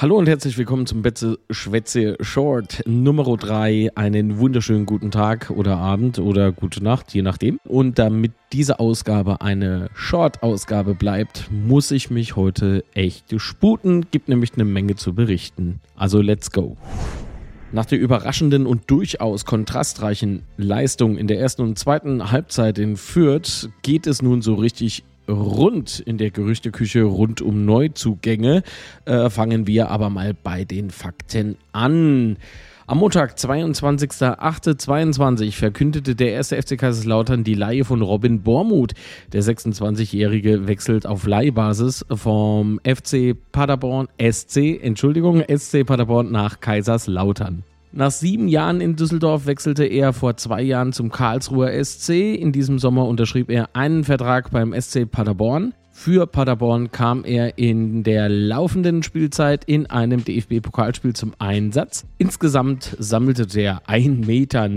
Hallo und herzlich willkommen zum Betze Schwätze Short Nummer 3. Einen wunderschönen guten Tag oder Abend oder gute Nacht, je nachdem. Und damit diese Ausgabe eine Short-Ausgabe bleibt, muss ich mich heute echt sputen. Gibt nämlich eine Menge zu berichten. Also let's go. Nach der überraschenden und durchaus kontrastreichen Leistung in der ersten und zweiten Halbzeit in Fürth geht es nun so richtig rund in der Gerüchteküche rund um Neuzugänge. Äh, fangen wir aber mal bei den Fakten an. Am Montag, 22.08.22, verkündete der erste FC Kaiserslautern die Leihe von Robin Bormuth. Der 26-Jährige wechselt auf Leihbasis vom FC Paderborn SC, Entschuldigung, SC Paderborn nach Kaiserslautern. Nach sieben Jahren in Düsseldorf wechselte er vor zwei Jahren zum Karlsruher SC. In diesem Sommer unterschrieb er einen Vertrag beim SC Paderborn. Für Paderborn kam er in der laufenden Spielzeit in einem DFB-Pokalspiel zum Einsatz. Insgesamt sammelte der 1,90 Meter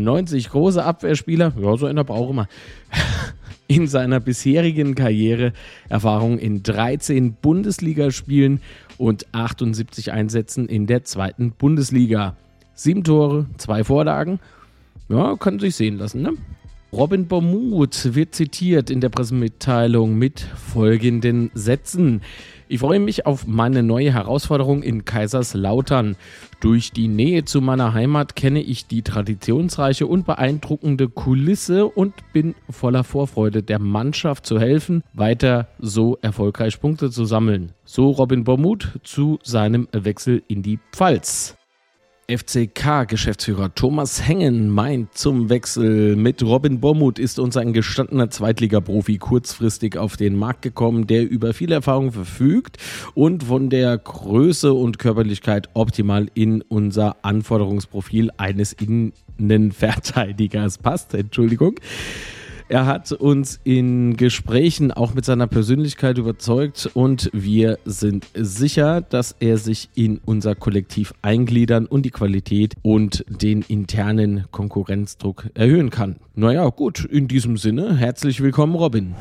große Abwehrspieler, ja, so einer braucht immer, in seiner bisherigen Karriere Erfahrung in 13 Bundesligaspielen und 78 Einsätzen in der zweiten Bundesliga. Sieben Tore, zwei Vorlagen. Ja, kann sich sehen lassen, ne? Robin Bormuth wird zitiert in der Pressemitteilung mit folgenden Sätzen. Ich freue mich auf meine neue Herausforderung in Kaiserslautern. Durch die Nähe zu meiner Heimat kenne ich die traditionsreiche und beeindruckende Kulisse und bin voller Vorfreude, der Mannschaft zu helfen, weiter so erfolgreich Punkte zu sammeln. So Robin Bormuth zu seinem Wechsel in die Pfalz. FCK-Geschäftsführer Thomas Hengen meint zum Wechsel mit Robin Bormuth ist uns ein gestandener Zweitligaprofi kurzfristig auf den Markt gekommen, der über viel Erfahrung verfügt und von der Größe und Körperlichkeit optimal in unser Anforderungsprofil eines Innenverteidigers passt. Entschuldigung. Er hat uns in Gesprächen auch mit seiner Persönlichkeit überzeugt und wir sind sicher, dass er sich in unser Kollektiv eingliedern und die Qualität und den internen Konkurrenzdruck erhöhen kann. Naja, gut, in diesem Sinne, herzlich willkommen, Robin.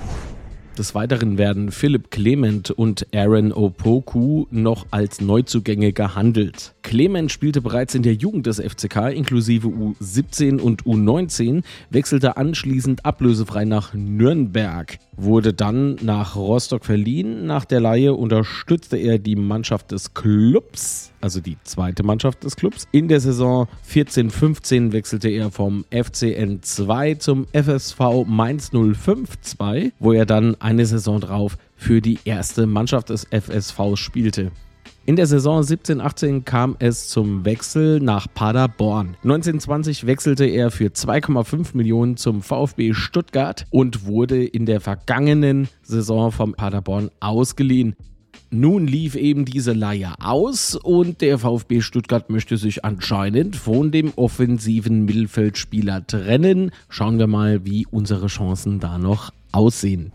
Des Weiteren werden Philipp Clement und Aaron Opoku noch als Neuzugänge gehandelt. Clement spielte bereits in der Jugend des FCK inklusive U17 und U19, wechselte anschließend ablösefrei nach Nürnberg, wurde dann nach Rostock verliehen. Nach der Leihe unterstützte er die Mannschaft des Clubs, also die zweite Mannschaft des Clubs. In der Saison 14-15 wechselte er vom FCN 2 zum FSV Mainz 052, wo er dann eine Saison drauf für die erste Mannschaft des FSV spielte. In der Saison 17-18 kam es zum Wechsel nach Paderborn. 1920 wechselte er für 2,5 Millionen zum VfB Stuttgart und wurde in der vergangenen Saison vom Paderborn ausgeliehen. Nun lief eben diese Leihe aus und der VfB Stuttgart möchte sich anscheinend von dem offensiven Mittelfeldspieler trennen. Schauen wir mal, wie unsere Chancen da noch aussehen.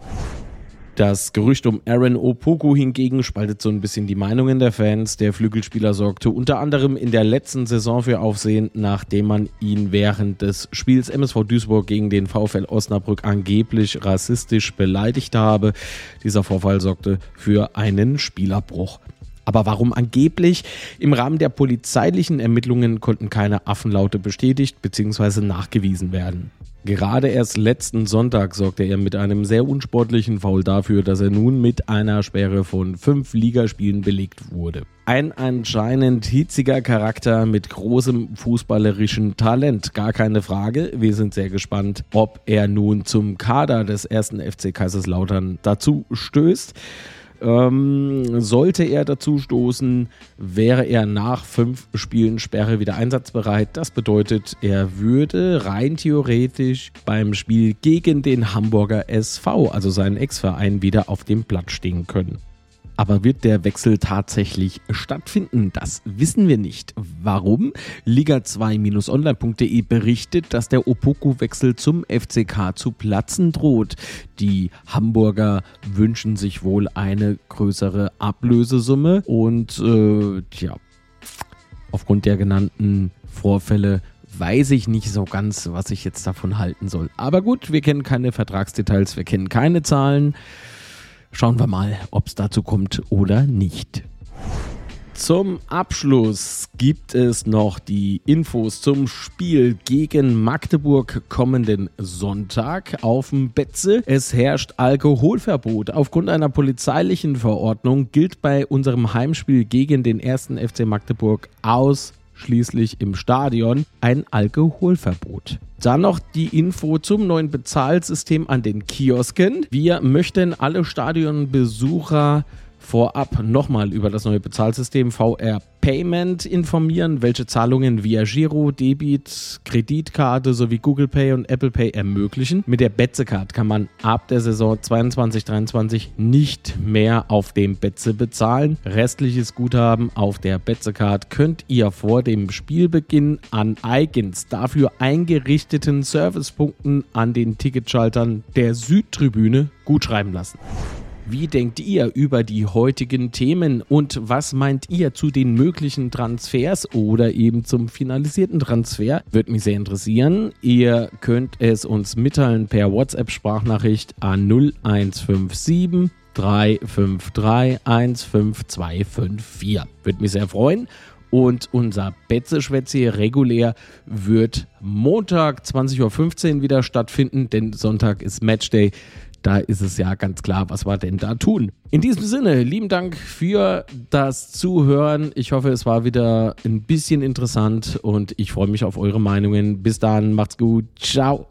Das Gerücht um Aaron Opoku hingegen spaltet so ein bisschen die Meinungen der Fans. Der Flügelspieler sorgte unter anderem in der letzten Saison für Aufsehen, nachdem man ihn während des Spiels MSV Duisburg gegen den VfL Osnabrück angeblich rassistisch beleidigt habe. Dieser Vorfall sorgte für einen Spielabbruch. Aber warum angeblich? Im Rahmen der polizeilichen Ermittlungen konnten keine Affenlaute bestätigt bzw. nachgewiesen werden. Gerade erst letzten Sonntag sorgte er mit einem sehr unsportlichen Foul dafür, dass er nun mit einer Sperre von fünf Ligaspielen belegt wurde. Ein anscheinend hitziger Charakter mit großem fußballerischen Talent, gar keine Frage. Wir sind sehr gespannt, ob er nun zum Kader des ersten FC Kaiserslautern dazu stößt. Ähm, sollte er dazu stoßen, wäre er nach fünf Spielen Sperre wieder einsatzbereit. Das bedeutet, er würde rein theoretisch beim Spiel gegen den Hamburger SV, also seinen Ex-Verein, wieder auf dem Platz stehen können. Aber wird der Wechsel tatsächlich stattfinden? Das wissen wir nicht. Warum? Liga2-online.de berichtet, dass der Opoku-Wechsel zum FCK zu platzen droht. Die Hamburger wünschen sich wohl eine größere Ablösesumme und äh, tja, aufgrund der genannten Vorfälle weiß ich nicht so ganz, was ich jetzt davon halten soll. Aber gut, wir kennen keine Vertragsdetails, wir kennen keine Zahlen. Schauen wir mal, ob es dazu kommt oder nicht. Zum Abschluss gibt es noch die Infos zum Spiel gegen Magdeburg kommenden Sonntag auf dem Betze. Es herrscht Alkoholverbot. Aufgrund einer polizeilichen Verordnung gilt bei unserem Heimspiel gegen den ersten FC Magdeburg ausschließlich im Stadion ein Alkoholverbot. Dann noch die Info zum neuen Bezahlsystem an den Kiosken. Wir möchten alle Stadionbesucher vorab nochmal über das neue Bezahlsystem VR Payment informieren, welche Zahlungen via Giro, Debit, Kreditkarte sowie Google Pay und Apple Pay ermöglichen. Mit der Betze-Card kann man ab der Saison 22-23 nicht mehr auf dem Betze bezahlen. Restliches Guthaben auf der Betze-Card könnt ihr vor dem Spielbeginn an eigens dafür eingerichteten Servicepunkten an den Ticketschaltern der Südtribüne gutschreiben lassen. Wie denkt ihr über die heutigen Themen und was meint ihr zu den möglichen Transfers oder eben zum finalisierten Transfer? Würde mich sehr interessieren. Ihr könnt es uns mitteilen per WhatsApp-Sprachnachricht an 0157 353 15254. Würde mich sehr freuen. Und unser Betze-Schwätze regulär wird Montag 20.15 Uhr wieder stattfinden, denn Sonntag ist Matchday da ist es ja ganz klar, was wir denn da tun. In diesem Sinne, lieben Dank für das Zuhören. Ich hoffe, es war wieder ein bisschen interessant und ich freue mich auf eure Meinungen. Bis dann, macht's gut. Ciao.